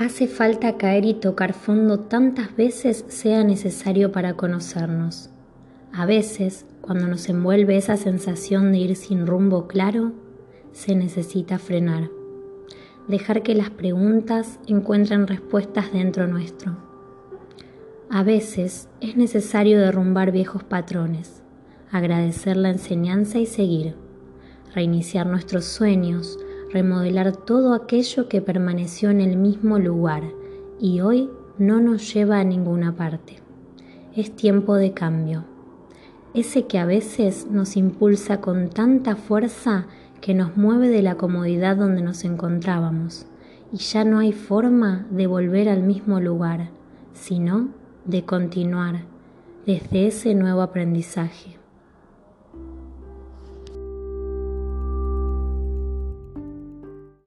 Hace falta caer y tocar fondo tantas veces sea necesario para conocernos. A veces, cuando nos envuelve esa sensación de ir sin rumbo claro, se necesita frenar. Dejar que las preguntas encuentren respuestas dentro nuestro. A veces es necesario derrumbar viejos patrones, agradecer la enseñanza y seguir, reiniciar nuestros sueños, remodelar todo aquello que permaneció en el mismo lugar y hoy no nos lleva a ninguna parte. Es tiempo de cambio, ese que a veces nos impulsa con tanta fuerza que nos mueve de la comodidad donde nos encontrábamos y ya no hay forma de volver al mismo lugar, sino de continuar desde ese nuevo aprendizaje.